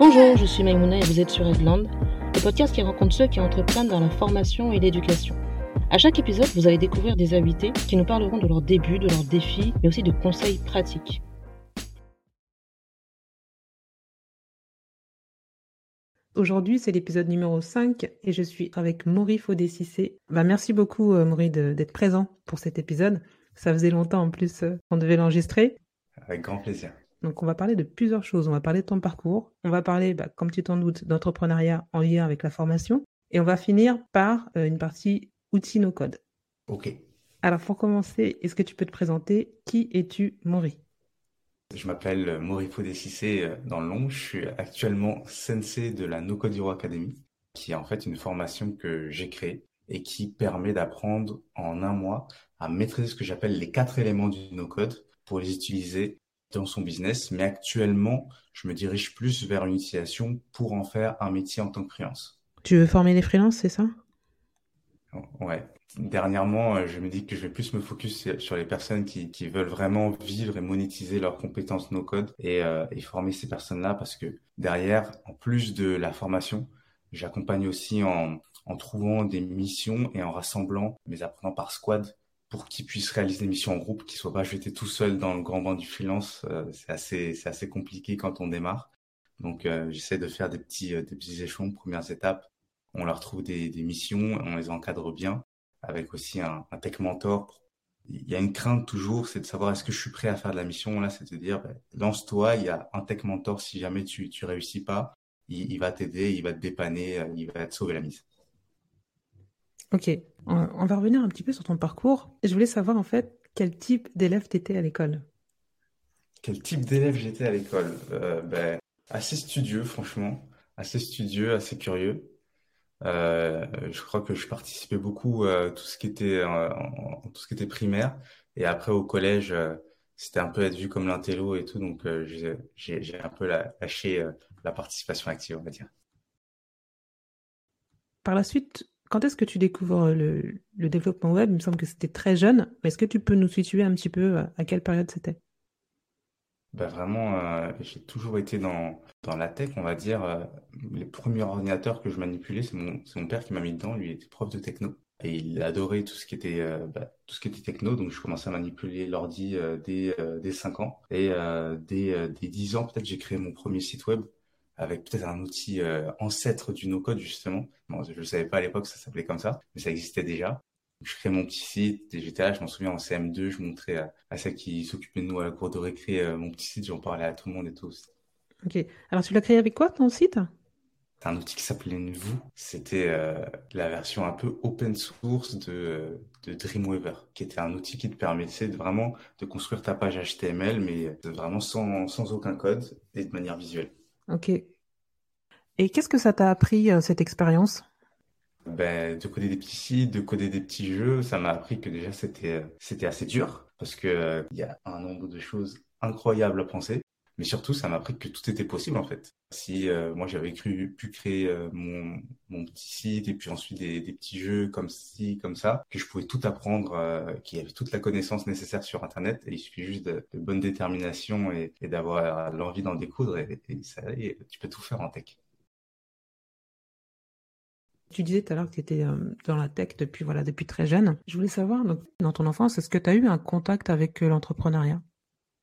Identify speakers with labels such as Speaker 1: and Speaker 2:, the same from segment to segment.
Speaker 1: Bonjour, je suis Maïmouna et vous êtes sur Edland, le podcast qui rencontre ceux qui entreprennent dans la formation et l'éducation. À chaque épisode, vous allez découvrir des invités qui nous parleront de leurs débuts, de leurs défis, mais aussi de conseils pratiques. Aujourd'hui, c'est l'épisode numéro 5 et je suis avec Maury Faudé-Cissé. Bah, merci beaucoup, euh, Maury, d'être présent pour cet épisode. Ça faisait longtemps en plus euh, qu'on devait l'enregistrer.
Speaker 2: Avec grand plaisir.
Speaker 1: Donc, on va parler de plusieurs choses. On va parler de ton parcours. On va parler, bah, comme tu t'en doutes, d'entrepreneuriat en lien avec la formation. Et on va finir par euh, une partie outils no-code.
Speaker 2: Ok.
Speaker 1: Alors, pour commencer, est-ce que tu peux te présenter? Qui es-tu, Maury?
Speaker 2: Je m'appelle Maury Faudé-Cissé euh, dans le long. Je suis actuellement sensei de la No Code Hero Academy, qui est en fait une formation que j'ai créée et qui permet d'apprendre en un mois à maîtriser ce que j'appelle les quatre éléments du no-code pour les utiliser dans son business. Mais actuellement, je me dirige plus vers une utilisation pour en faire un métier en tant que freelance.
Speaker 1: Tu veux former les freelances, c'est ça?
Speaker 2: Ouais. Dernièrement, euh, je me dis que je vais plus me focus sur les personnes qui, qui veulent vraiment vivre et monétiser leurs compétences no-code et, euh, et former ces personnes-là parce que derrière, en plus de la formation, j'accompagne aussi en, en trouvant des missions et en rassemblant mes apprenants par squad pour qu'ils puissent réaliser des missions en groupe, qu'ils soient pas jetés tout seuls dans le grand banc du freelance. Euh, c'est assez, c'est assez compliqué quand on démarre. Donc, euh, j'essaie de faire des petits, des petits échelons, premières étapes. On leur trouve des, des missions, on les encadre bien, avec aussi un, un, tech mentor. Il y a une crainte toujours, c'est de savoir est-ce que je suis prêt à faire de la mission. Là, c'est de dire, ben, lance-toi, il y a un tech mentor. Si jamais tu, tu réussis pas, il, il va t'aider, il va te dépanner, il va te sauver la mise.
Speaker 1: Ok, on va revenir un petit peu sur ton parcours. Je voulais savoir en fait quel type d'élève tu étais à l'école.
Speaker 2: Quel type d'élève j'étais à l'école? Euh, ben, Assez studieux, franchement. Assez studieux, assez curieux. Euh, je crois que je participais beaucoup à euh, tout ce qui était en, tout ce qui était primaire. Et après au collège, euh, c'était un peu être vu comme l'intello et tout. Donc j'ai un peu lâché la participation active, on va dire.
Speaker 1: Par la suite, quand est-ce que tu découvres le, le, développement web? Il me semble que c'était très jeune, mais est-ce que tu peux nous situer un petit peu à quelle période c'était?
Speaker 2: Bah vraiment, euh, j'ai toujours été dans, la tech, on va dire. Euh, les premiers ordinateurs que je manipulais, c'est mon, père qui m'a mis dedans. Lui était prof de techno et il adorait tout ce qui était euh, bah, tout ce qui était techno. Donc je commençais à manipuler l'ordi dès dès 5 ans et dès dès 10 ans peut-être j'ai créé mon premier site web avec peut-être un outil euh, ancêtre du no-code justement. Bon, je ne savais pas à l'époque ça s'appelait comme ça, mais ça existait déjà. Je crée mon petit site là, je m'en souviens en CM2, je montrais à, à celle qui s'occupait de nous à la cour de récré euh, mon petit site, j'en parlais à tout le monde et tout.
Speaker 1: Ok. Alors tu l'as créé avec quoi ton site?
Speaker 2: C'est un outil qui s'appelait Nvu. C'était euh, la version un peu open source de, de Dreamweaver, qui était un outil qui te permettait de vraiment de construire ta page HTML, mais vraiment sans, sans aucun code et de manière visuelle.
Speaker 1: Ok. Et qu'est-ce que ça t'a appris, euh, cette expérience?
Speaker 2: Ben, de coder des petits sites, de coder des petits jeux, ça m'a appris que déjà c'était euh, c'était assez dur parce que euh, y a un nombre de choses incroyables à penser, mais surtout ça m'a appris que tout était possible en fait. Si euh, moi j'avais cru pu créer euh, mon petit site et puis ensuite des, petits jeux comme ci comme ça, que je pouvais tout apprendre, euh, qu'il y avait toute la connaissance nécessaire sur internet et il suffit juste de, bonne détermination et, d'avoir l'envie d'en découdre et, et ça et tu peux tout faire en tech.
Speaker 1: Tu disais tout à l'heure que tu étais dans la tech depuis, voilà, depuis très jeune. Je voulais savoir, dans ton enfance, est-ce que tu as eu un contact avec l'entrepreneuriat?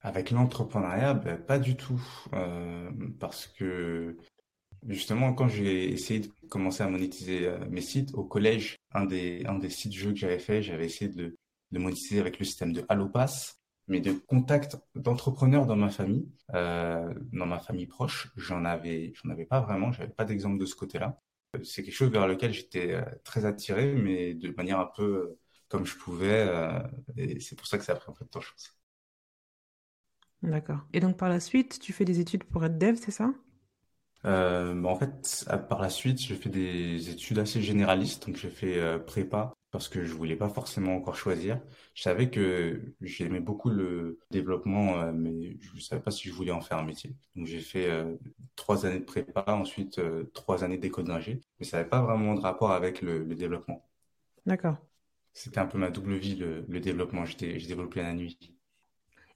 Speaker 2: Avec l'entrepreneuriat, ben, pas du tout. Euh, parce que, justement, quand j'ai essayé de commencer à monétiser euh, mes sites, au collège, un des, un des sites jeux que j'avais fait, j'avais essayé de, de monétiser avec le système de Allopass. Mais de contact d'entrepreneurs dans ma famille, euh, dans ma famille proche, j'en avais, j'en avais pas vraiment, j'avais pas d'exemple de ce côté-là c'est quelque chose vers lequel j'étais euh, très attiré, mais de manière un peu euh, comme je pouvais. Euh, et c'est pour ça que ça a pris un peu de temps, je pense.
Speaker 1: D'accord. Et donc par la suite, tu fais des études pour être dev, c'est ça?
Speaker 2: Euh, bah, En fait, par la suite, j'ai fait des études assez généralistes. Donc j'ai fait euh, prépa parce que je voulais pas forcément encore choisir. Je savais que j'aimais beaucoup le développement, euh, mais je ne savais pas si je voulais en faire un métier. Donc j'ai fait euh, trois années de prépa, ensuite euh, trois années d'école d'ingé, mais ça n'avait pas vraiment de rapport avec le, le développement.
Speaker 1: D'accord.
Speaker 2: C'était un peu ma double vie, le, le développement. J'ai développé la nuit.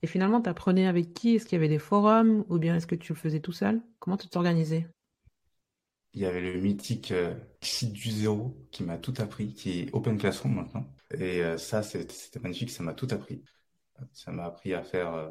Speaker 1: Et finalement, tu apprenais avec qui? Est-ce qu'il y avait des forums? Ou bien est-ce que tu le faisais tout seul? Comment tu t'organisais?
Speaker 2: Il y avait le mythique euh, site du zéro qui m'a tout appris, qui est Open Classroom maintenant. Et euh, ça, c'était magnifique, ça m'a tout appris. Ça m'a appris à faire euh,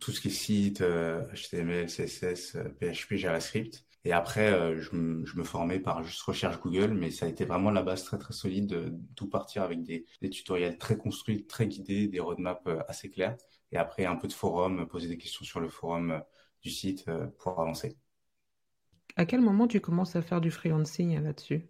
Speaker 2: tout ce qui est site, HTML, CSS, PHP, JavaScript. Et après, je, me formais par juste recherche Google, mais ça a été vraiment la base très très solide de, tout partir avec des, tutoriels très construits, très guidés, des roadmaps assez clairs. Et après, un peu de forum, poser des questions sur le forum euh, du site pour avancer.
Speaker 1: À quel moment tu commences à faire du freelancing là-dessus?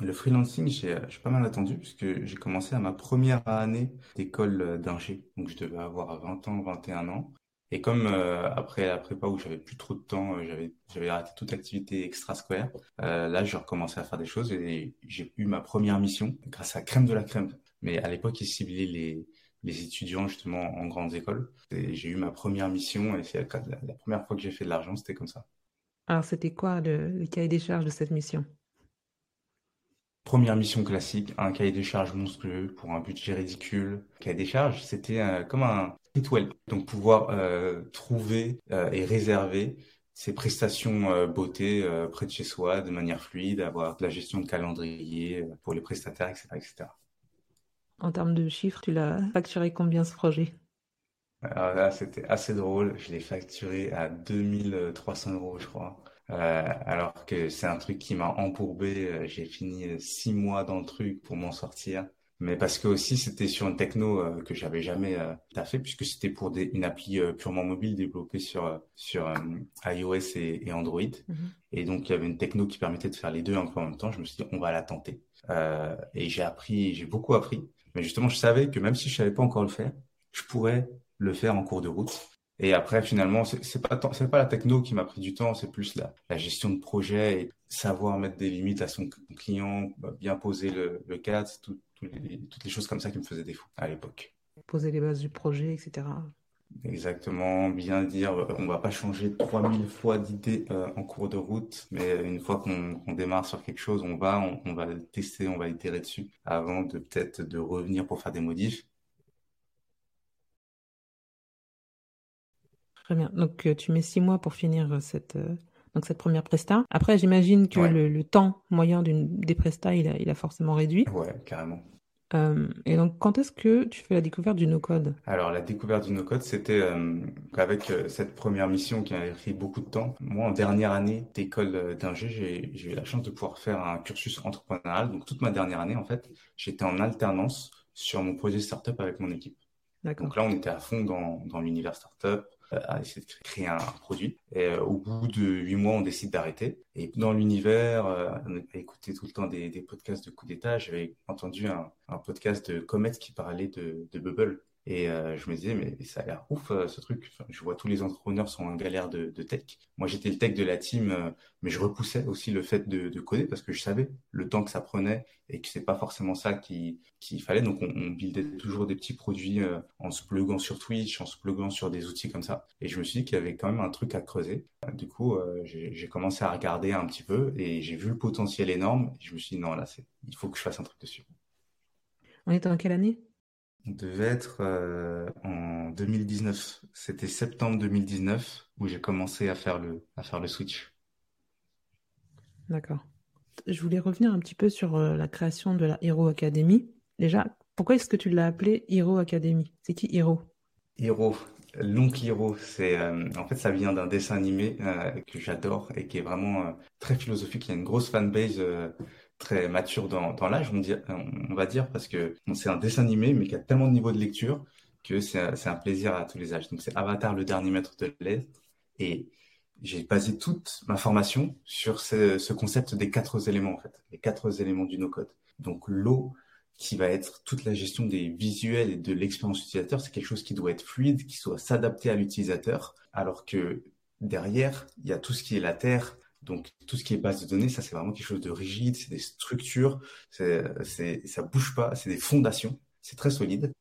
Speaker 2: Le freelancing, j'ai pas mal attendu puisque j'ai commencé à ma première année d'école d'ingé. Donc je devais avoir 20 ans, 21 ans. Et comme euh, après la prépa où j'avais plus trop de temps, euh, j'avais j'avais arrêté toute activité extrascolaire, euh, là j'ai recommencé à faire des choses et j'ai eu ma première mission grâce à Crème de la Crème. Mais à l'époque ils ciblaient les les étudiants justement en grandes écoles. J'ai eu ma première mission et c'est la, la, première fois que j'ai fait de l'argent, c'était comme ça.
Speaker 1: Alors c'était quoi le, le cahier des charges de cette mission?
Speaker 2: Première mission classique, un cahier des charges monstrueux pour un budget ridicule. cahier des charges, c'était euh, comme un rituel. Donc pouvoir euh, trouver euh, et réserver ces prestations beauté près de chez soi de manière fluide, avoir de la gestion de calendrier pour les prestataires, etc., etc.
Speaker 1: En termes de chiffres, tu l'as facturé combien ce projet?
Speaker 2: Alors là, c'était assez drôle. Je l'ai facturé à 2300 euros, je crois. Euh, alors que c'est un truc qui m'a embourbé. Euh, j'ai fini euh, six mois dans le truc pour m'en sortir. Mais parce que aussi c'était sur une techno que j'avais jamais fait puisque c'était pour des, une appli purement mobile développée sur sur iOS et, Android. Mhm. Et donc il y avait une techno qui permettait de faire les deux un peu en même temps. Je me suis dit on va la tenter. et j'ai appris, j'ai beaucoup appris. Mais justement je savais que même si je savais pas encore le faire, je pourrais le faire en cours de route. Et après, finalement, c'est pas pas la techno qui m'a pris du temps, c'est plus la, gestion de projet et savoir mettre des limites à son client, bah, bien poser le, cadre, toutes les choses comme ça qui me faisaient défaut à l'époque.
Speaker 1: Poser les bases du projet, etc.
Speaker 2: Exactement, bien dire, euh, on va pas changer 3000 fois d'idées euh, en cours de route, mais une fois qu'on démarre sur quelque chose, on va, on, on va tester, on va itérer dessus avant de peut-être de revenir pour faire des modifs.
Speaker 1: Très bien. Donc, euh, tu mets six mois pour finir cette, euh, donc cette première presta. Après, j'imagine que le, temps moyen des prestats, il a, il a forcément réduit.
Speaker 2: Ouais, carrément.
Speaker 1: Et donc, quand est-ce que tu fais la découverte du no-code?
Speaker 2: Alors, la découverte du no-code, c'était avec cette première mission qui a pris beaucoup de temps. Moi, en dernière année d'école d'ingé, j'ai eu la chance de pouvoir faire un cursus entrepreneurial. Donc, toute ma dernière année, en fait, j'étais en alternance sur mon projet startup avec mon équipe. Donc là, on était à fond dans, dans l'univers startup à essayer de créer un produit. Et euh, au bout de huit mois, on décide d'arrêter. Et dans l'univers, euh, on a écouté tout le temps des, podcasts de coup d'état. J'avais entendu un, un, podcast de Comet qui parlait de, de Bubble. Et euh, je me disais, mais ça a l'air ouf euh, ce truc. je vois tous les entrepreneurs sont en galère de, de tech. Moi, j'étais le tech de la team, euh, mais je repoussais aussi le fait de, de, coder parce que je savais le temps que ça prenait et que c'est pas forcément ça qu'il qui fallait. Donc, on, on, buildait toujours des petits produits en se pluguant sur Twitch, en se pluguant sur des outils comme ça. Et je me suis dit qu'il y avait quand même un truc à creuser. Du coup, j'ai commencé à regarder un petit peu et j'ai vu le potentiel énorme. Et je me suis dit, non, là, il faut que je fasse un truc dessus.
Speaker 1: On est en quelle année?
Speaker 2: Devait être euh, en 2019. C'était septembre 2019 où j'ai commencé à faire le, à faire le switch.
Speaker 1: D'accord. Je voulais revenir un petit peu sur euh, la création de la Hero Academy. Déjà, pourquoi est-ce que tu l'as appelé Hero Academy? C'est qui Hero?
Speaker 2: Hero, l'oncle Hero, c'est euh, en fait ça vient d'un dessin animé que j'adore et qui est vraiment très philosophique. Il y a une grosse fanbase très mature dans, dans l'âge, on, on, va dire, parce que c'est un dessin animé, mais qui a tellement de niveau de lecture que c'est un plaisir à tous les âges. Donc c'est Avatar, le dernier maître de l'aise. Et j'ai basé toute ma formation sur ce, ce, concept des quatre éléments, en fait, les quatre éléments du no-code. Donc l'eau, qui va être toute la gestion des visuels et de l'expérience utilisateur, c'est quelque chose qui doit être fluide, qui soit s'adapter à l'utilisateur, alors que derrière, il y a tout ce qui est la terre, donc tout ce qui est base de données, ça c'est vraiment quelque chose de rigide, c'est des structures, c'est, ça bouge pas, c'est des fondations, c'est très solide.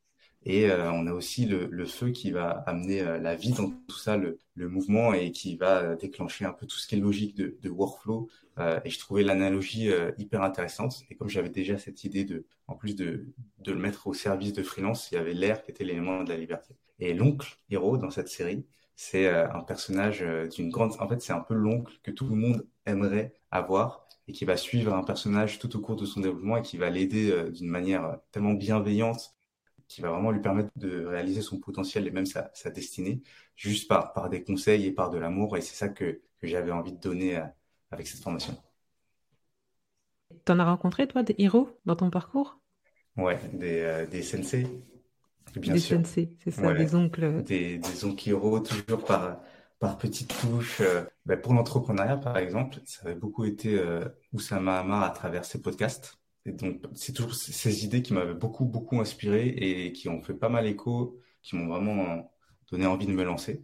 Speaker 2: Et euh, on a aussi le, le, feu qui va amener euh, la vie dans tout ça, le, le, mouvement et qui va déclencher un peu tout ce qui est logique de, de workflow. Euh, et je trouvais l'analogie hyper intéressante. Et comme j'avais déjà cette idée de, en plus de, de le mettre au service de freelance, il y avait l'air qui était l'élément de la liberté. Et l'oncle Hiro dans cette série, c'est un personnage d'une grande. En fait, c'est un peu l'oncle que tout le monde aimerait avoir et qui va suivre un personnage tout au cours de son développement et qui va l'aider d'une manière tellement bienveillante qui va vraiment lui permettre de réaliser son potentiel et même sa, sa destinée, juste par, par des conseils et par de l'amour. Et c'est ça que, que j'avais envie de donner euh, avec cette formation.
Speaker 1: T'en as rencontré, toi, des héros dans ton parcours?
Speaker 2: Ouais, des, euh, des sensei,
Speaker 1: bien des sûr. C'est ça, des oncles.
Speaker 2: Des, des toujours par, par petites touches. Ben pour l'entrepreneuriat, par exemple, ça avait beaucoup été euh, Oussama Hamar à travers ses podcasts. Et donc, c'est toujours ces idées qui m'avaient beaucoup, beaucoup inspiré et qui ont fait pas mal écho, qui m'ont vraiment donné envie de me lancer.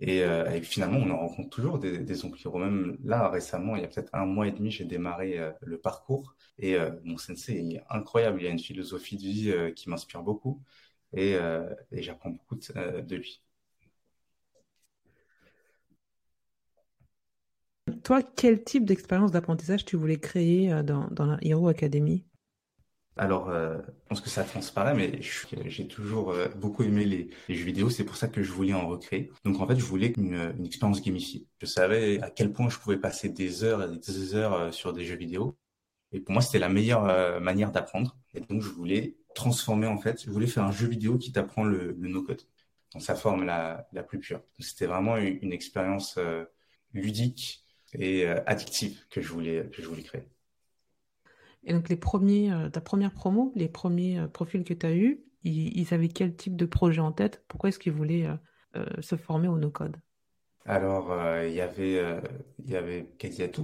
Speaker 2: Et, euh, finalement, on en rencontre toujours des, des oncles Même là, récemment, il y a peut-être un mois et demi, j'ai démarré euh, le parcours. Et euh, mon sensei est incroyable. Il y a une philosophie de vie qui m'inspire beaucoup. Et, et j'apprends beaucoup de, de lui.
Speaker 1: Toi, quel type d'expérience d'apprentissage tu voulais créer euh, dans, dans la Hero Academy?
Speaker 2: Alors, euh, je pense que ça transparaît, mais j'ai toujours euh, beaucoup aimé les, les, jeux vidéo. C'est pour ça que je voulais en recréer. Donc, en fait, je voulais une, une expérience gamifiée. Je savais à quel point je pouvais passer des heures et des heures sur des jeux vidéo. Et pour moi, c'était la meilleure manière d'apprendre. Et donc, je voulais transformer, en fait, je voulais faire un jeu vidéo qui t'apprend le, le no-code dans sa forme la, la plus pure. C'était vraiment une, une expérience ludique et euh, addictive que je voulais que je voulais créer.
Speaker 1: Et donc les premiers, euh, ta première promo, les premiers euh, profils que tu as eus, ils, avaient quel type de projet en tête? Pourquoi est-ce qu'ils voulaient se former au no-code?
Speaker 2: Alors il y avait il y avait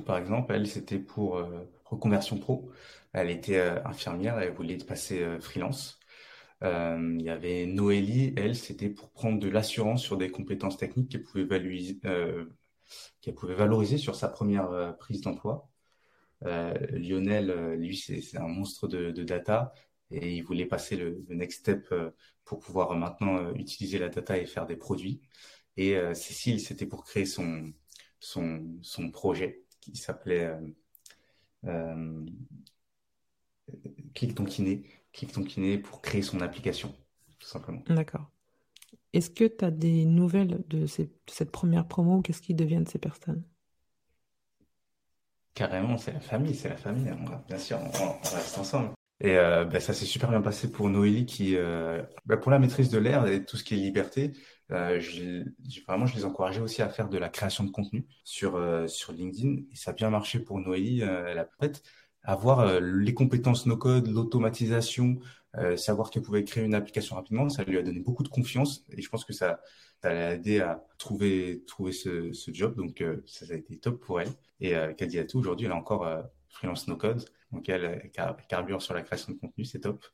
Speaker 2: par exemple, elle c'était pour reconversion pro. Elle était infirmière, elle voulait passer freelance. il y avait Noélie, elle, c'était pour prendre de l'assurance sur des compétences techniques qu'elle pouvait valoriser sur sa première euh, prise d'emploi. Euh, Lionel, euh, lui, c'est un monstre de, data et il voulait passer le, next step pour pouvoir maintenant utiliser la data et faire des produits. Et Cécile, c'était pour créer son, son, projet qui s'appelait euh, Click ton kiné, Click ton kiné pour créer son application, tout simplement.
Speaker 1: D'accord. Est-ce que tu as des nouvelles de, cette première promo Qu'est-ce qui devient de ces personnes?
Speaker 2: Carrément, c'est la famille, c'est la famille. bien sûr, on, reste ensemble. Et euh, ben, ça s'est super bien passé pour Noélie qui, euh, ben, pour la maîtrise de l'air et tout ce qui est liberté, euh, vraiment, je les encourageais aussi à faire de la création de contenu sur, sur LinkedIn. Et ça a bien marché pour Noélie. elle a peut-être avoir les compétences no-code, l'automatisation, euh, savoir qu'elle pouvait créer une application rapidement, ça lui a donné beaucoup de confiance et je pense que ça, ça l'a aidé à trouver, trouver ce, ce job. Donc, euh, ça, a été top pour elle. Et euh, tout aujourd'hui, elle a encore euh, freelance no code. Donc, elle, carbure sur la création de contenu, c'est top.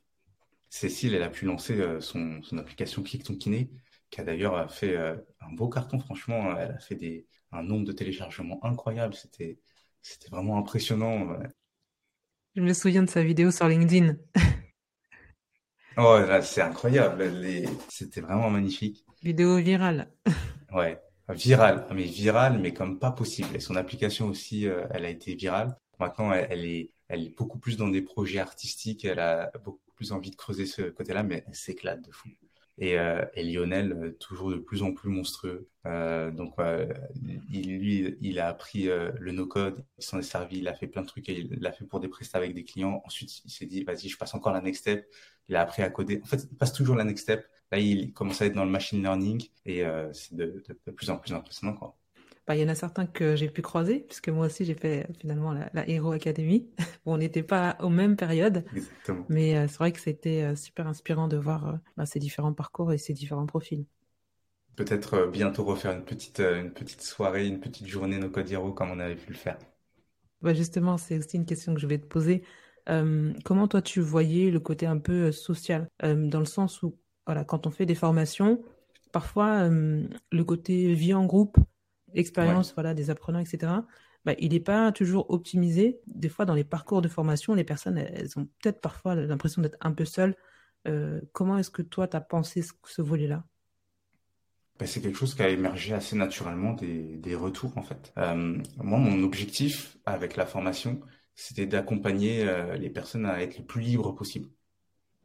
Speaker 2: Cécile, elle a pu lancer son, son application Click Ton Kiné, qui a d'ailleurs fait un beau carton. Franchement, elle a fait des, un nombre de téléchargements incroyable. C'était, c'était vraiment impressionnant.
Speaker 1: Je me souviens de sa vidéo sur LinkedIn.
Speaker 2: Oh, c'est incroyable. C'était vraiment magnifique.
Speaker 1: Vidéo virale.
Speaker 2: ouais, virale, mais virale, mais comme pas possible. Et son application aussi, euh, elle a été virale. Maintenant, elle, est, elle est beaucoup plus dans des projets artistiques. Elle a beaucoup plus envie de creuser ce côté-là, mais elle s'éclate de fou. Et, euh, et Lionel, euh, toujours de plus en plus monstrueux. Euh, donc, il, lui, il a appris le no-code, il s'en est servi, il a fait plein de trucs, et il l'a fait pour des prestats avec des clients. Ensuite, il s'est dit, vas-y, je passe encore la next step. Il a appris à coder. En fait, il passe toujours la next step. Là, il commence à être dans le machine learning et c'est de, de, plus en plus impressionnant, quoi.
Speaker 1: Bah, il y en a certains que j'ai pu croiser, puisque moi aussi j'ai fait finalement la, la Hero Academy. on n'était pas aux mêmes périodes,
Speaker 2: Exactement.
Speaker 1: mais euh, c'est vrai que c'était euh, super inspirant de voir euh, bah, ces différents parcours et ces différents profils.
Speaker 2: Peut-être bientôt refaire une petite, une petite soirée, une petite journée No Code Hero comme on avait pu le faire.
Speaker 1: Bah justement, c'est aussi une question que je vais te poser. comment toi tu voyais le côté un peu social, dans le sens où voilà, quand on fait des formations, parfois le côté vie en groupe expérience voilà, des apprenants, etc., bah, il n'est pas toujours optimisé. Des fois, dans les parcours de formation, les personnes, elles, ont peut-être parfois l'impression d'être un peu seules. Euh, comment est-ce que toi, tu as pensé ce, volet-là?
Speaker 2: Bah, c'est quelque chose qui a émergé assez naturellement des, des retours en fait. Euh, moi, mon objectif avec la formation, c'était d'accompagner euh, les personnes à être le plus libres possible.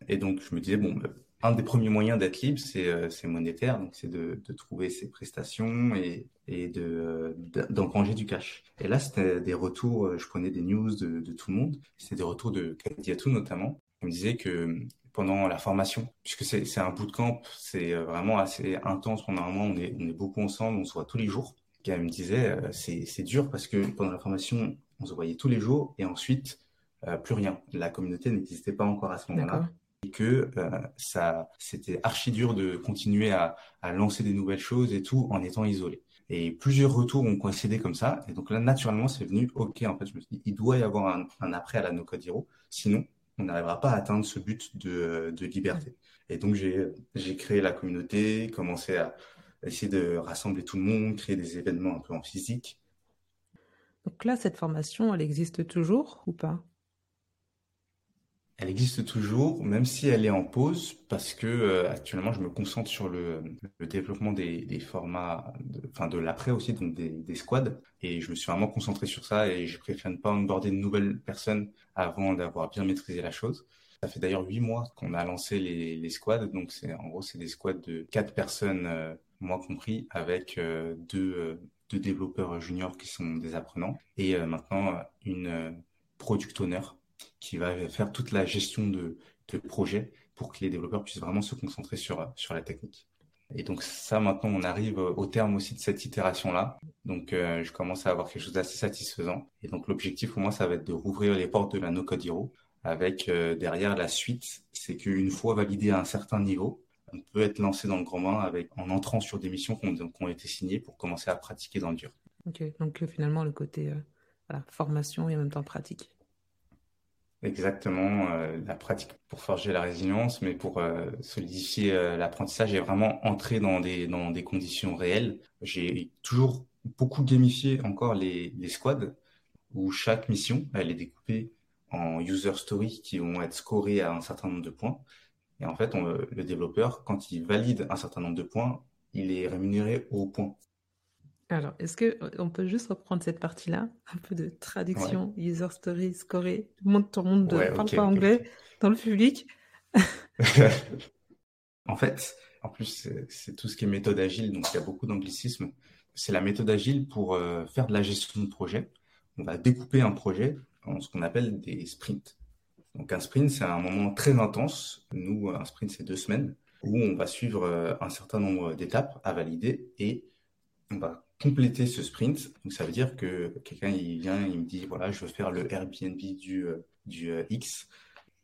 Speaker 2: Et donc, je me disais, bon, bah, un des premiers moyens d'être libre, c'est monétaire, donc c'est de, de, trouver ses prestations et, et de d'engranger du cash. Et là, c'était des retours, je prenais des news de, de tout le monde, c'était des retours de Kadiatou notamment, qui me disait que pendant la formation, puisque c'est un bootcamp, c'est vraiment assez intense. Normalement, on est, on est beaucoup ensemble, on se voit tous les jours. Me disait, c'est dur parce que pendant la formation, on se voyait tous les jours et ensuite, plus rien. La communauté n'existait pas encore à ce moment-là et que euh, ça, c'était archi dur de continuer à, à, lancer des nouvelles choses et tout en étant isolé. Et plusieurs retours ont coïncidé comme ça. Et donc là, naturellement, c'est venu, OK, en fait, je me suis dit, il doit y avoir un, un après à la No Code Hero. Sinon, on n'arrivera pas à atteindre ce but de, de liberté. Et donc, j'ai créé la communauté, commencé à essayer de rassembler tout le monde, créer des événements un peu en physique.
Speaker 1: Donc là, cette formation, elle existe toujours ou pas?
Speaker 2: Elle existe toujours, même si elle est en pause, parce que euh, actuellement je me concentre sur le, le développement des, des formats, enfin de l'après aussi, donc des, des, squads, et je me suis vraiment concentré sur ça et je préfère ne pas onboarder de nouvelles personnes avant d'avoir bien maîtrisé la chose. Ça fait d'ailleurs huit mois qu'on a lancé les, les squads, donc c'est en gros c'est des squads de quatre personnes, euh, moi compris, avec euh, deux, euh, deux développeurs juniors qui sont des apprenants et maintenant une product owner qui va faire toute la gestion de, de projet pour que les développeurs puissent vraiment se concentrer sur, sur la technique. Et donc ça, maintenant, on arrive au terme aussi de cette itération-là. Donc, euh, je commence à avoir quelque chose d'assez satisfaisant. Et donc, l'objectif pour moi, ça va être de rouvrir les portes de la No-Code Hero avec euh, derrière la suite. C'est qu'une fois validé à un certain niveau, on peut être lancé dans le grand bain avec, en entrant sur des missions qui ont, été signées pour commencer à pratiquer dans le dur.
Speaker 1: Ok, donc euh, finalement, le côté formation et en même temps pratique.
Speaker 2: Exactement, euh, la pratique pour forger la résilience, mais pour euh, solidifier euh, l'apprentissage et vraiment entrer dans des, dans des conditions réelles. J'ai toujours beaucoup gamifié encore les, les squads, où chaque mission, elle est découpée en user stories qui vont être scorées à un certain nombre de points. Et en fait, on, le développeur, quand il valide un certain nombre de points, il est rémunéré au point.
Speaker 1: Alors, est-ce que on peut juste reprendre cette partie-là, un peu de traduction, user story, scoré, tout le monde, tout le monde ne parle pas anglais dans le public.
Speaker 2: en fait, en plus, c'est tout ce qui est méthode agile, donc il y a beaucoup d'anglicisme. C'est la méthode agile pour euh, faire de la gestion de projet. On va découper un projet en ce qu'on appelle des sprints. Donc un sprint, c'est un moment très intense. Nous, un sprint, c'est deux semaines où on va suivre euh, un certain nombre d'étapes à valider et on va compléter ce sprint. Donc ça veut dire que quelqu'un il vient, il me dit voilà, je veux faire le Airbnb du euh, du euh, X.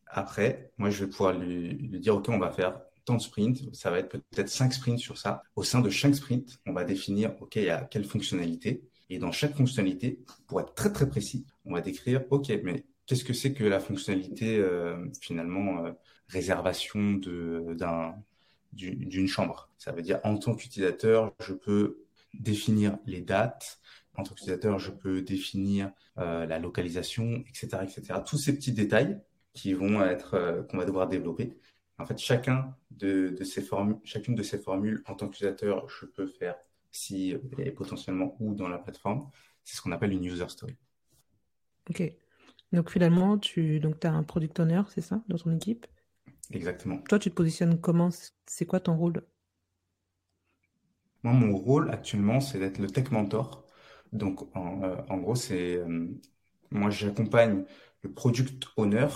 Speaker 2: Après, moi je vais pouvoir lui, dire ok, on va faire tant de sprints, ça va être peut-être cinq sprints sur ça. Au sein de chaque sprint, on va définir ok, il y a quelle fonctionnalité et dans chaque fonctionnalité, pour être très très précis, on va décrire ok, mais qu'est-ce que c'est que la fonctionnalité euh, finalement réservation d'un d'une chambre? Ça veut dire en tant qu'utilisateur, je peux définir les dates. En tant qu'utilisateur, je peux définir euh, la localisation, etc., etc. Tous ces petits détails qui vont être euh, qu'on va devoir développer. En fait, chacun de, de ces formules, chacune de ces formules, en tant qu'utilisateur, je peux faire si et potentiellement ou dans la plateforme. C'est ce qu'on appelle une user story.
Speaker 1: Ok. Donc finalement, tu donc as un product owner, c'est ça, dans ton équipe?
Speaker 2: Exactement.
Speaker 1: Toi, tu te positionnes comment? C'est quoi ton rôle?
Speaker 2: Moi, mon rôle actuellement, c'est d'être le tech mentor. Donc, en, euh, en gros, c'est euh, moi, j'accompagne le product owner.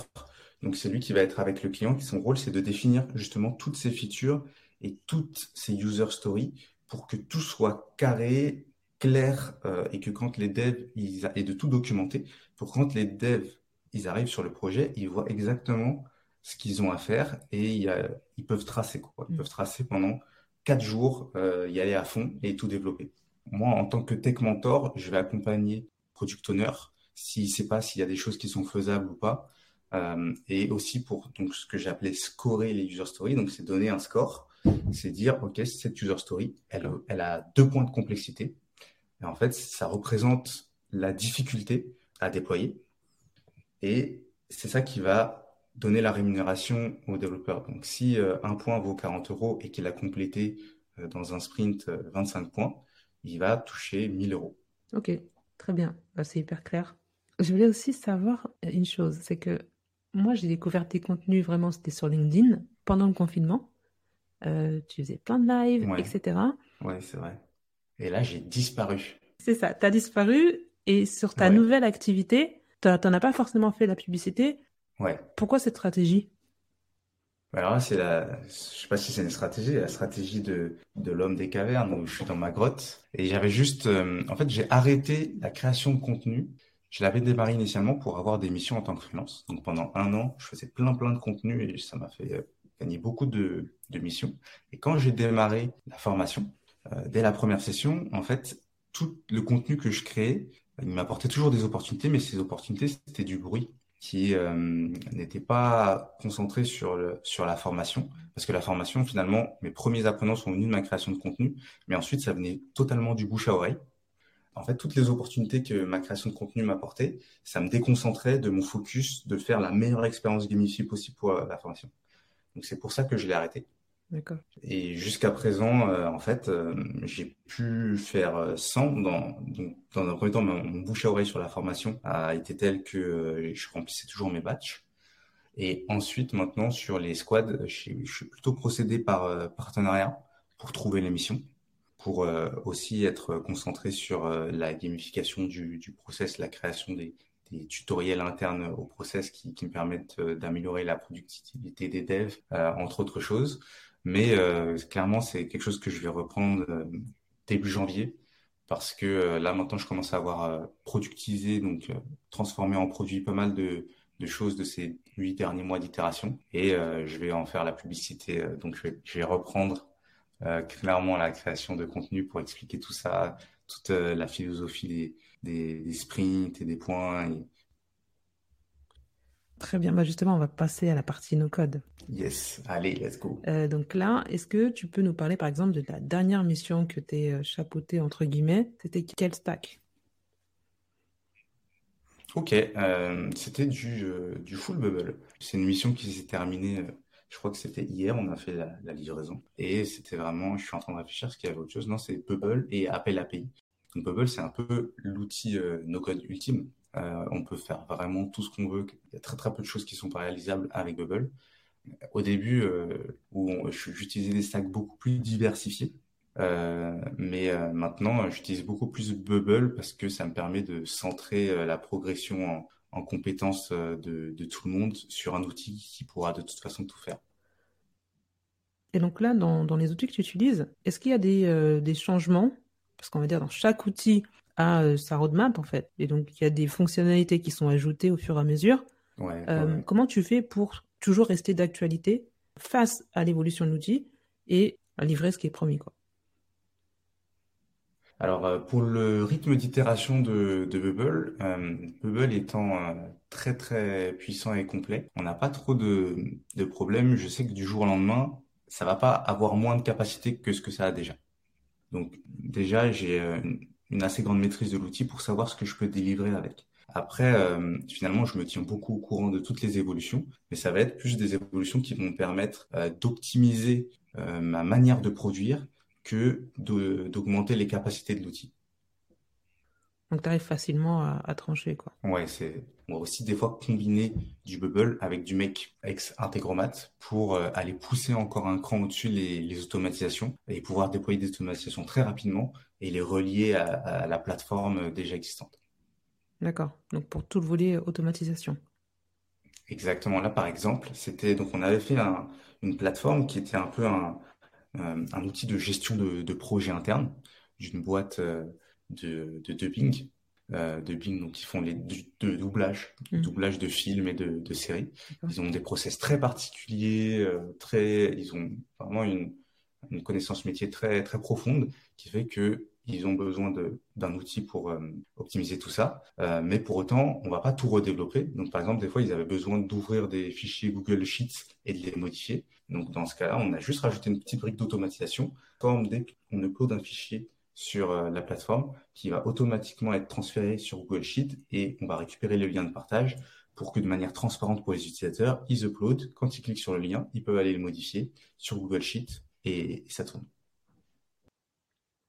Speaker 2: Donc, c'est lui qui va être avec le client. Son rôle, c'est de définir justement toutes ces features et toutes ces user stories pour que tout soit carré, clair euh, et que quand les devs, ils et de tout documenter, pour quand les devs, ils arrivent sur le projet, ils voient exactement ce qu'ils ont à faire et ils peuvent tracer quoi. Ils mmh. peuvent tracer pendant quatre jours, euh, y aller à fond et tout développer. Moi, en tant que tech mentor, je vais accompagner product owner s'il ne sait pas s'il y a des choses qui sont faisables ou pas. Euh, et aussi pour donc ce que j'appelais scorer les user stories. Donc, c'est donner un score. C'est dire, OK, cette user story, elle, elle a deux points de complexité. Et en fait, ça représente la difficulté à déployer. Et c'est ça qui va donner la rémunération au développeur. Donc, si euh, un point vaut 40 euros et qu'il a complété euh, dans un sprint 25 euh, points, il va toucher 1000 euros.
Speaker 1: Ok, très bien. Bah, c'est hyper clair. Je voulais aussi savoir une chose, c'est que moi, j'ai découvert tes contenus vraiment, c'était sur LinkedIn. pendant le confinement. Euh, tu faisais plein de lives, etc.
Speaker 2: Ouais, c'est vrai. Et là, j'ai disparu.
Speaker 1: C'est ça, tu as disparu et sur ta nouvelle activité, tu n'en as pas forcément fait la publicité.
Speaker 2: Ouais.
Speaker 1: Pourquoi cette stratégie?
Speaker 2: Bah, alors là, c'est la, je sais pas si c'est une stratégie, la stratégie de, de l'homme des cavernes où je suis dans ma grotte et j'avais juste, euh, en fait, j'ai arrêté la création de contenu. Je l'avais démarré initialement pour avoir des missions en tant que freelance. Donc pendant un an, je faisais plein plein de contenu et ça m'a fait euh, gagner beaucoup de, de missions. Et quand j'ai démarré la formation, euh, dès la première session, en fait, tout le contenu que je créais, il m'apportait toujours des opportunités, mais ces opportunités, c'était du bruit qui euh, n'était pas concentré sur, le, sur la formation. Parce que la formation, finalement, mes premiers apprenants sont venus de ma création de contenu, mais ensuite, ça venait totalement du bouche à oreille. En fait, toutes les opportunités que ma création de contenu m'apportait, ça me déconcentrait de mon focus de faire la meilleure expérience gamifiée possible pour la formation. Donc, c'est pour ça que je l'ai arrêté. Et jusqu'à présent, euh, en fait, euh, j'ai pu faire 100 dans, dans un premier temps, mon, bouche à oreille sur la formation a été tel que euh, je remplissais toujours mes batchs. Et ensuite, maintenant, sur les squads, je, suis plutôt procédé par partenariat pour trouver les missions, pour aussi être concentré sur la gamification du, process, la création des, tutoriels internes au process qui me permettent d'améliorer la productivité des devs, entre autres choses. Mais euh, clairement, c'est quelque chose que je vais reprendre euh, début janvier parce que euh, là maintenant, je commence à avoir productisé, donc transformé en produit pas mal de, de choses de ces huit derniers mois d'itération et je vais en faire la publicité. donc, je vais, je vais reprendre clairement la création de contenu pour expliquer tout ça, toute la philosophie des, des, des, sprints et des points
Speaker 1: Très bien, bah justement, on va passer à la partie no-code.
Speaker 2: Yes, allez, let's go.
Speaker 1: Euh, donc là, est-ce que tu peux nous parler par exemple de la dernière mission que tu es euh, chapeautée entre guillemets? C'était quel stack?
Speaker 2: Ok, euh, c'était du, du full bubble. C'est une mission qui s'est terminée, je crois que c'était hier, on a fait la, livraison. Et c'était vraiment, je suis en train de réfléchir ce qu'il y avait autre chose. Non, c'est Bubble et Appel API. Donc Bubble, c'est un peu l'outil no-code ultime. Euh, on peut faire vraiment tout ce qu'on veut. Il y a très très peu de choses qui sont pas réalisables avec Bubble. Au début, euh, où j'utilisais des stacks beaucoup plus diversifiés, euh, mais maintenant, j'utilise beaucoup plus Bubble parce que ça me permet de centrer la progression en, compétences de, tout le monde sur un outil qui pourra de toute façon tout faire.
Speaker 1: Et donc là, dans, les outils que tu utilises, est-ce qu'il y a des, des changements? Parce qu'on va dire dans chaque outil, à euh, sa roadmap en fait. Et donc il y a des fonctionnalités qui sont ajoutées au fur et à mesure.
Speaker 2: Euh,
Speaker 1: comment tu fais pour toujours rester d'actualité face à l'évolution de l'outil et à livrer ce qui est promis quoi?
Speaker 2: Alors euh, pour le rythme d'itération de, de, Bubble, Bubble étant très très puissant et complet, on n'a pas trop de, de problèmes. Je sais que du jour au lendemain, ça va pas avoir moins de capacité que ce que ça a déjà. Donc déjà j'ai une assez grande maîtrise de l'outil pour savoir ce que je peux délivrer avec. Après, euh, finalement, je me tiens beaucoup au courant de toutes les évolutions, mais ça va être plus des évolutions qui vont me permettre euh, d'optimiser euh, ma manière de produire que d'augmenter les capacités de l'outil.
Speaker 1: Donc, tu arrives facilement à, trancher, quoi.
Speaker 2: Ouais, c'est. On va aussi des fois combiner du bubble avec du make ex integromat pour aller pousser encore un cran au-dessus les, les automatisations et pouvoir déployer des automatisations très rapidement et les relier à, la plateforme déjà existante.
Speaker 1: D'accord. Donc pour tout le volet automatisation.
Speaker 2: Exactement. Là, par exemple, c'était donc on avait fait une plateforme qui était un peu un, euh, outil de gestion de, projet interne d'une boîte euh, de, de dubbing. Euh, dubbing, donc ils font les de doublage, mmh. doublage de films et de, séries. Ils ont des process très particuliers, euh, très, ils ont vraiment une, une connaissance métier très très profonde qui fait que ils ont besoin d'un outil pour euh, optimiser tout ça. Euh, mais pour autant, on va pas tout redévelopper. Donc, par exemple, des fois, ils avaient besoin d'ouvrir des fichiers Google Sheets et de les modifier. Donc, dans ce cas-là, on a juste rajouté une petite brique d'automatisation. Comme dès qu'on upload un fichier sur euh, la plateforme, qui va automatiquement être transféré sur Google Sheets et on va récupérer le lien de partage pour que de manière transparente pour les utilisateurs, ils uploadent. Quand ils cliquent sur le lien, ils peuvent aller le modifier sur Google Sheets et ça tourne.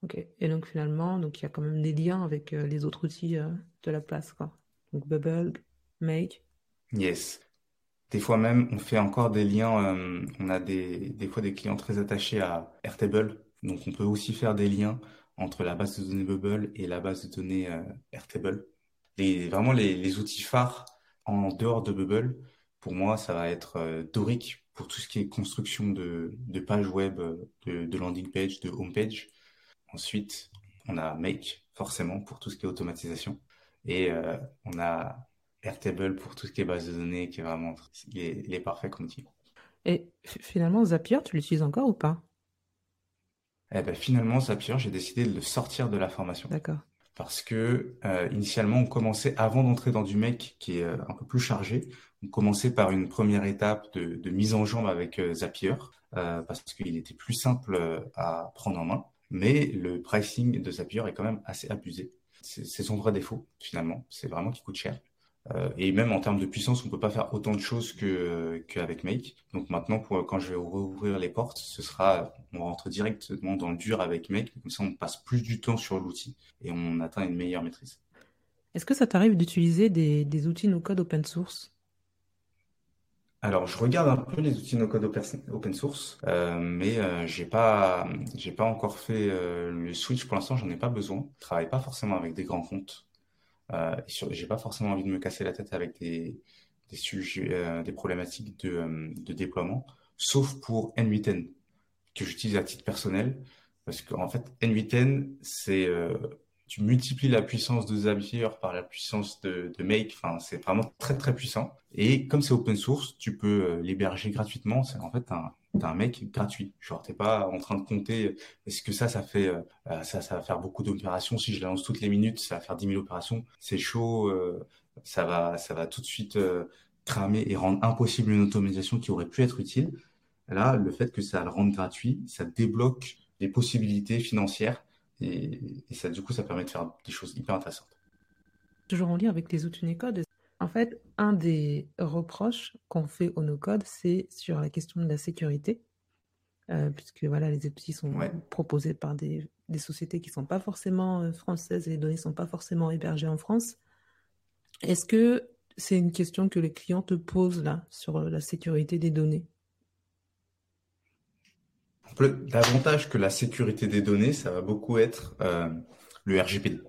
Speaker 1: Ok. Et donc finalement, donc il y a quand même des liens avec euh, les autres outils euh, de la place, quoi. Donc Bubble, Make.
Speaker 2: Yes. Des fois même, on fait encore des liens. euh, on a des, des fois des clients très attachés à Airtable. Donc, on peut aussi faire des liens entre la base de données Bubble et la base de données Airtable. Les, vraiment, les, les outils phares en dehors de Bubble, pour moi, ça va être Doric pour tout ce qui est construction de, de pages web, euh, de, de landing page, de home page. Ensuite, on a Make, forcément, pour tout ce qui est automatisation. Et euh, on a Airtable pour tout ce qui est base de données, qui est vraiment, il est, il est parfait comme outil.
Speaker 1: Et finalement, Zapier, tu l'utilises encore ou pas?
Speaker 2: Eh ben, finalement, Zapier, j'ai décidé de le sortir de la formation.
Speaker 1: D'accord.
Speaker 2: Parce que euh, initialement, on commençait, avant d'entrer dans du Make qui est euh, un peu plus chargé, on commençait par une première étape de, mise en jambe avec euh, Zapier, euh, parce qu'il était plus simple à prendre en main. Mais le pricing de Zapier est quand même assez abusé. C'est son vrai défaut, finalement. C'est vraiment qu'il coûte cher. Euh, et même en termes de puissance, on peut pas faire autant de choses que qu'avec Make. Donc maintenant, pour, quand je vais rouvrir les portes, ce sera, on rentre directement dans le dur avec Make. Comme ça, on passe plus du temps sur l'outil et on atteint une meilleure maîtrise.
Speaker 1: Est-ce que ça t'arrive d'utiliser des, des outils no-code open source?
Speaker 2: Alors, je regarde un peu les outils no-code open open source, euh, mais euh, j'ai pas, j'ai pas encore fait euh, le switch pour l'instant. J'en ai pas besoin. Je travaille pas forcément avec des grands comptes. Euh, j'ai pas forcément envie de me casser la tête avec des, des sujets, euh, des problématiques de, euh, de déploiement, sauf pour N8N que j'utilise à titre personnel, parce qu'en fait N8N c'est euh, tu multiplies la puissance de Zapier par la puissance de, de Make, enfin c'est vraiment très très puissant. Et comme c'est open source, tu peux euh, l'héberger gratuitement. C'est en fait un, t'as un Make gratuit. Genre t'es pas en train de compter. Est-ce que ça, ça fait euh, euh, ça, ça va faire beaucoup d'opérations? Si je la lance toutes les minutes, ça va faire 10 000 opérations. C'est chaud. euh, ça va ça va tout de suite euh, cramer et rendre impossible une automatisation qui aurait pu être utile. Là, le fait que ça le rende gratuit, ça débloque les possibilités financières et, et ça, du coup, ça permet de faire des choses hyper intéressantes.
Speaker 1: Toujours en lien avec les outils no-code. En fait, un des reproches qu'on fait au no-code, c'est sur la question de la sécurité, euh, puisque voilà, les outils sont
Speaker 2: Ouais.
Speaker 1: proposés par des, des sociétés qui ne sont pas forcément euh, françaises et les données ne sont pas forcément hébergées en France. Est-ce que c'est une question que les clients te posent là sur la sécurité des données?
Speaker 2: Davantage que la sécurité des données, ça va beaucoup être euh, le RGPD.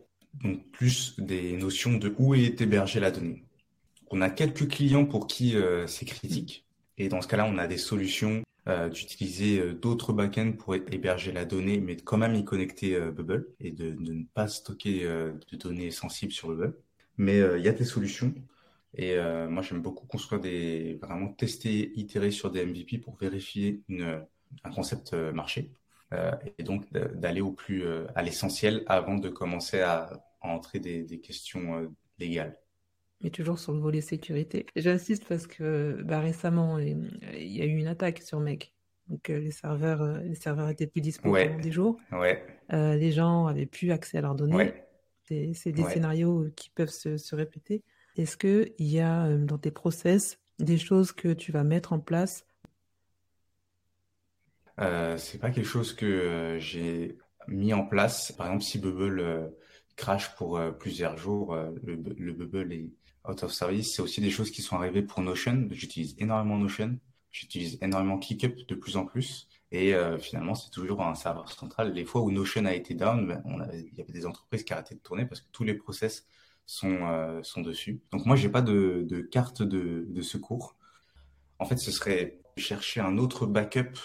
Speaker 2: Donc plus des notions de où est hébergée la donnée. On a quelques clients pour qui euh, c'est critique. Et dans ce cas-là, on a des solutions euh, d'utiliser d'autres backends pour hé- héberger la donnée, mais de quand même y connecter Bubble et de, de ne pas stocker de données sensibles sur Bubble. Mais il y a des solutions. Et moi, j'aime beaucoup construire des, vraiment tester, itérer sur des MVP pour vérifier une, un concept euh, marché. Euh, et donc d'aller au plus euh, à l'essentiel avant de commencer à, à entrer des, des questions euh, légales.
Speaker 1: Mais toujours sur le volet sécurité. J'insiste parce que bah, récemment, il y a eu une attaque sur Make. Donc les serveurs, les serveurs étaient plus dispo
Speaker 2: Ouais,
Speaker 1: pendant des jours.
Speaker 2: ouais,
Speaker 1: les gens avaient plus accès à leurs données.
Speaker 2: ouais,
Speaker 1: C'est des scénarios qui peuvent se, se répéter. Est-ce que il y a dans tes process des choses que tu vas mettre en place?
Speaker 2: Euh, c'est pas quelque chose que euh, j'ai mis en place. Par exemple, si Bubble euh, crash pour euh, plusieurs jours, euh, le, le Bubble est out of service. C'est aussi des choses qui sont arrivées pour Notion. J'utilise énormément Notion. J'utilise énormément ClickUp de plus en plus. Et euh, finalement, c'est toujours un serveur central. Les fois où Notion a été down, ben, on avait, il y avait des entreprises qui arrêtaient de tourner parce que tous les process sont, sont dessus. Donc moi, j'ai pas de, de carte de, de secours. En fait, ce serait chercher un autre backup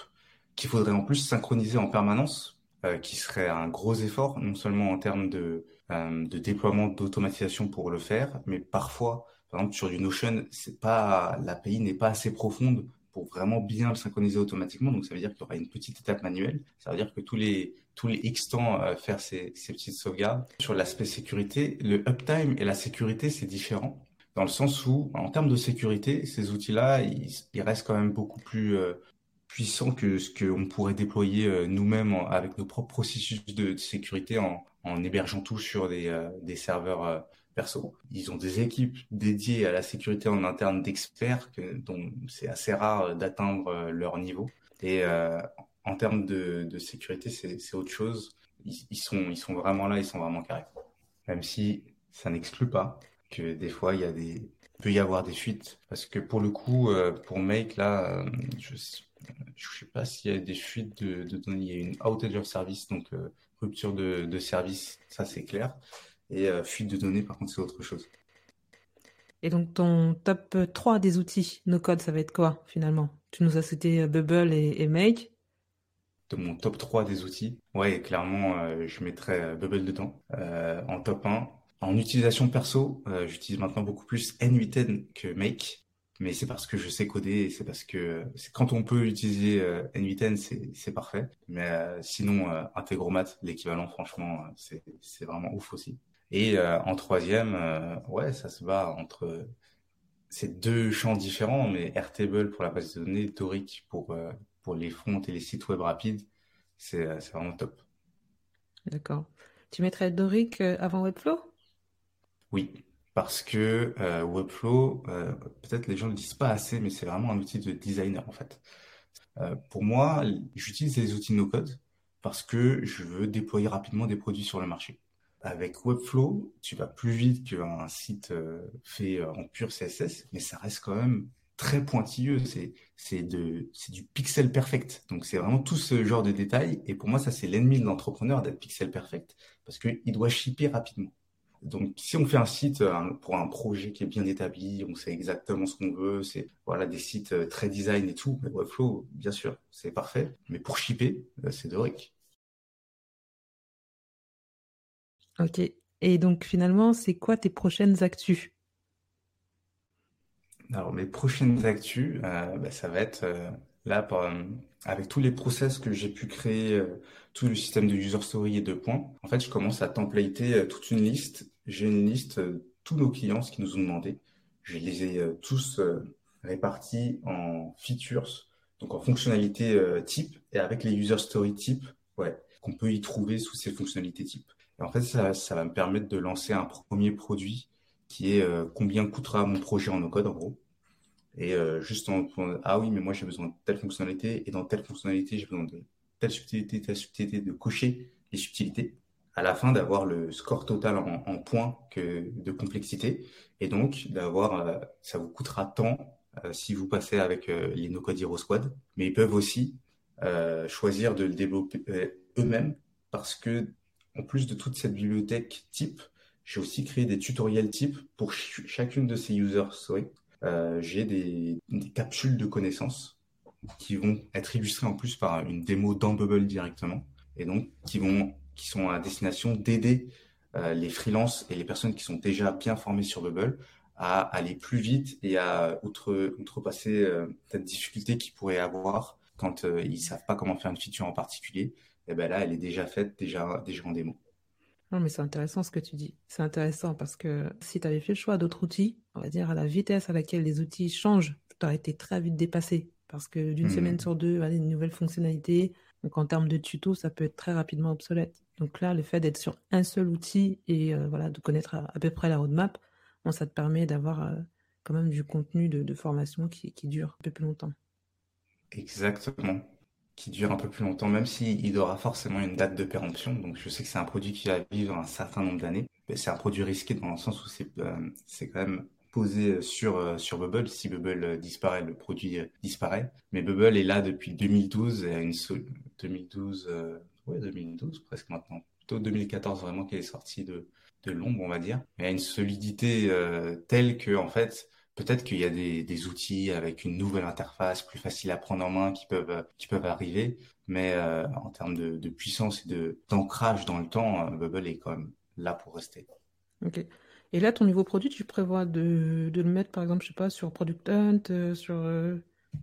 Speaker 2: qu'il faudrait en plus synchroniser en permanence, euh, qui serait un gros effort, non seulement en termes de, euh, de déploiement d'automatisation pour le faire, mais parfois, par exemple, sur du Notion, l'API n'est pas assez profonde pour vraiment bien le synchroniser automatiquement. Donc, ça veut dire qu'il y aura une petite étape manuelle. Ça veut dire que tous les, tous les X temps, euh, faire ces, petites sauvegardes. Sur l'aspect sécurité, le uptime et la sécurité, c'est différent dans le sens où, en termes de sécurité, ces outils-là, ils, ils restent quand même beaucoup plus euh, puissants que ce qu'on pourrait déployer euh, nous-mêmes avec nos propres processus de, sécurité en, en hébergeant tout sur des, euh, serveurs euh, perso. Ils ont des équipes dédiées à la sécurité en interne d'experts dont c'est assez rare d'atteindre leur niveau. Et en termes de, sécurité, c'est autre chose. Ils, sont, ils sont vraiment là, ils sont vraiment carrés. Même si ça n'exclut pas que des fois, il y a des, peut y avoir des fuites parce que pour le coup, pour Make, là, je, je sais pas s'il y a des fuites de, données. Il y a une outage of service, donc rupture de, de, service, ça c'est clair. Et fuite de données, par contre, c'est autre chose.
Speaker 1: Et donc, ton top 3 des outils no code, ça va être quoi finalement? Tu nous as cité Bubble et, Make.
Speaker 2: De mon top 3 des outils, ouais, clairement, euh, je mettrais euh, Bubble dedans. Euh, en top 1, en utilisation perso, j'utilise maintenant beaucoup plus N8N que Make. Mais c'est parce que je sais coder et c'est parce que quand on peut utiliser N8N, c'est parfait. Mais sinon, Integromat, l'équivalent, franchement, c'est vraiment ouf aussi. Et euh, en troisième, euh, ouais, ça se bat entre ces deux champs différents, mais Airtable pour la base de données, Doric pour, euh, pour les fronts et les sites web rapides, c'est vraiment top.
Speaker 1: D'accord. Tu mettrais Doric avant Webflow?
Speaker 2: Oui, parce que Webflow, peut-être les gens ne le disent pas assez, mais c'est vraiment un outil de designer en fait. pour moi, j'utilise les outils no-code parce que je veux déployer rapidement des produits sur le marché. Avec Webflow, tu vas plus vite qu'un site euh, fait euh, en pur CSS, mais ça reste quand même très pointilleux. C'est c'est du pixel perfect. Donc c'est vraiment tout ce genre de détails. Et pour moi, ça c'est l'ennemi de l'entrepreneur d'être pixel perfect parce que il doit shipper rapidement. Donc si on fait un site pour un projet qui est bien établi, on sait exactement ce qu'on veut, c'est voilà des sites euh, très design et tout. Webflow, bien sûr, c'est parfait. Mais pour shipper, c'est Doric.
Speaker 1: Ok. Et donc finalement, c'est quoi tes prochaines actus?
Speaker 2: Alors mes prochaines actus, euh, bah, ça va être euh, là euh, avec tous les process que j'ai pu créer, tout le système de user story et de points. En fait, je commence à templater toute une liste. J'ai une liste de tous nos clients, ce qu'ils nous ont demandé. Je les ai tous répartis en features, donc en fonctionnalités type et avec les user story type, ouais, qu'on peut y trouver sous ces fonctionnalités type en fait, ça, ça, va me permettre de lancer un premier produit qui est euh, combien coûtera mon projet en no-code, en gros. Et euh, juste en ah oui, mais moi j'ai besoin de telle fonctionnalité et dans telle fonctionnalité j'ai besoin de telle subtilité, telle subtilité, de cocher les subtilités. À la fin, d'avoir le score total en, points que de complexité et donc d'avoir, euh, ça vous coûtera tant si vous passez avec les no-code Hero Squad. Mais ils peuvent aussi choisir de le développer eux-mêmes parce que en plus de toute cette bibliothèque type, j'ai aussi créé des tutoriels type pour chacune de ces user stories. Euh, j'ai des, capsules de connaissances qui vont être illustrées en plus par une démo dans Bubble directement et donc qui vont qui sont à destination d'aider euh, les freelances et les personnes qui sont déjà bien formées sur Bubble à aller plus vite et à outre, outrepasser euh, cette difficulté qu'ils pourraient avoir quand euh, ils savent pas comment faire une feature en particulier et eh ben là, elle est déjà faite, déjà, déjà en démo.
Speaker 1: Non, mais c'est intéressant ce que tu dis. C'est intéressant parce que si tu avais fait le choix d'autres outils, on va dire à la vitesse à laquelle les outils changent, tu aurais été très vite dépassé. Parce que d'une hmm. semaine sur deux, allez, une nouvelle fonctionnalité. Donc en termes de tuto, ça peut être très rapidement obsolète. Donc là, le fait d'être sur un seul outil et euh, voilà, de connaître à, peu près la roadmap, ça te permet d'avoir euh, quand même du contenu de, formation qui, dure un peu plus longtemps.
Speaker 2: Exactement qui dure un peu plus longtemps, même s'il aura forcément une date de péremption. Donc je sais que c'est un produit qui va vivre un certain nombre d'années. C'est un produit risqué dans le sens où c'est euh, quand même posé sur Bubble. Si Bubble disparaît, le produit disparaît. Mais Bubble est là depuis 2012 et a une 2012 ouais 2012 presque maintenant. Plutôt 2014 vraiment qu'elle est sortie de de l'ombre on va dire. Mais a une solidité telle que en fait Peut-être qu'il y a des, outils avec une nouvelle interface plus facile à prendre en main qui peuvent qui peuvent arriver, mais euh, en termes de, puissance et de d'ancrage dans le temps, euh, Bubble est quand même là pour rester.
Speaker 1: Ok. Et là, ton niveau produit, tu prévois de, le mettre, par exemple, je sais pas, sur Product Hunt, euh, sur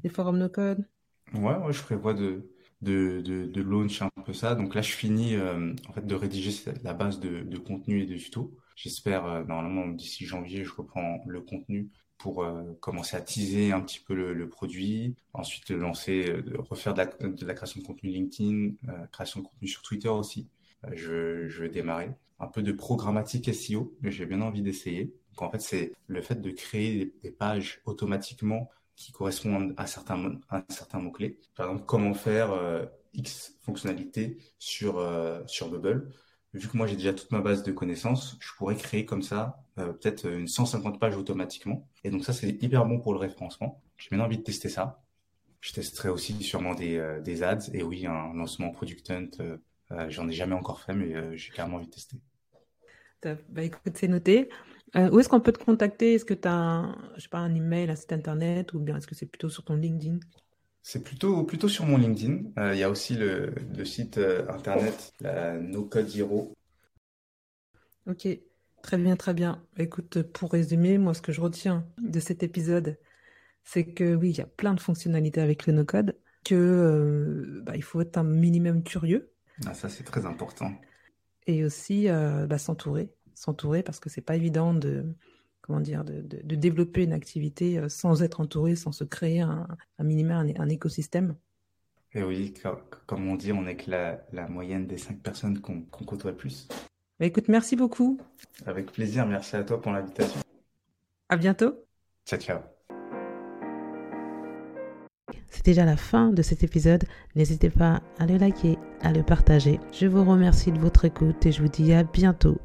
Speaker 1: les forums no code?
Speaker 2: Ouais, ouais, je prévois de, de, de, launch un peu ça. Donc là, je finis en fait de rédiger la base de, de contenu et de tuto. J'espère normalement d'ici janvier, je reprends le contenu pour euh, commencer à teaser un petit peu le, produit, ensuite lancer, euh, refaire de la, création de contenu LinkedIn, euh, création de contenu sur Twitter aussi. je, je vais démarrer un peu de programmatique SEO, mais j'ai bien envie d'essayer. Donc en fait, c'est le fait de créer des, pages automatiquement qui correspondent à certains, à certains mots-clés. Par exemple, comment faire X fonctionnalités sur, sur Bubble. vu que moi j'ai déjà toute ma base de connaissances, je pourrais créer comme ça euh, peut-être une 150 pages automatiquement. Et donc ça, c'est hyper bon pour le référencement. J'ai bien envie de tester ça. Je testerai aussi sûrement des, euh, des ads. Et oui, un lancement Product Hunt, euh, j'en ai jamais encore fait, mais j'ai carrément envie de tester.
Speaker 1: Bah écoute, c'est noté. Où est-ce qu'on peut te contacter? Est-ce que tu as un, je sais pas, un email, un site internet ou bien est-ce que c'est plutôt sur ton LinkedIn?
Speaker 2: C'est plutôt, plutôt sur mon LinkedIn. Euh, il y a aussi le, le site euh, internet, la No Code Hero.
Speaker 1: Ok, très bien, très bien. Écoute, pour résumer, moi, ce que je retiens de cet épisode, c'est que oui, il y a plein de fonctionnalités avec le no-code, que euh, bah, il faut être un minimum curieux.
Speaker 2: Ah, ça, c'est très important.
Speaker 1: Et aussi bah, s'entourer, s'entourer parce que c'est pas évident de comment dire, de, de, développer une activité euh, sans être entouré, sans se créer un, un minimum, un, écosystème.
Speaker 2: Et oui, comme on dit, on n'est que la, la, moyenne des cinq personnes qu'on côtoie le plus.
Speaker 1: Bah, écoute, merci beaucoup.
Speaker 2: Avec plaisir, merci à toi pour l'invitation.
Speaker 1: À bientôt.
Speaker 2: Ciao, ciao.
Speaker 1: C'est déjà la fin de cet épisode. N'hésitez pas à le liker, à le partager. Je vous remercie de votre écoute et je vous dis à bientôt